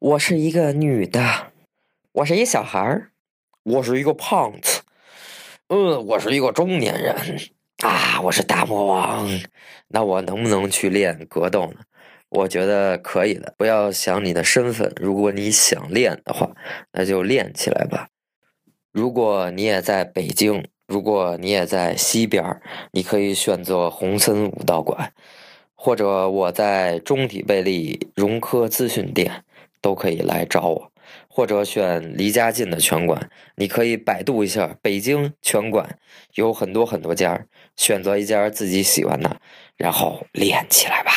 我是一个女的，我是一小孩儿，我是一个胖子，嗯，我是一个中年人啊，我是大魔王。那我能不能去练格斗呢？我觉得可以的。不要想你的身份，如果你想练的话，那就练起来吧。如果你也在北京，如果你也在西边儿，你可以选择红森武道馆，或者我在中体贝利融科资讯店。都可以来找我，或者选离家近的拳馆。你可以百度一下北京拳馆，有很多很多家，选择一家自己喜欢的，然后练起来吧。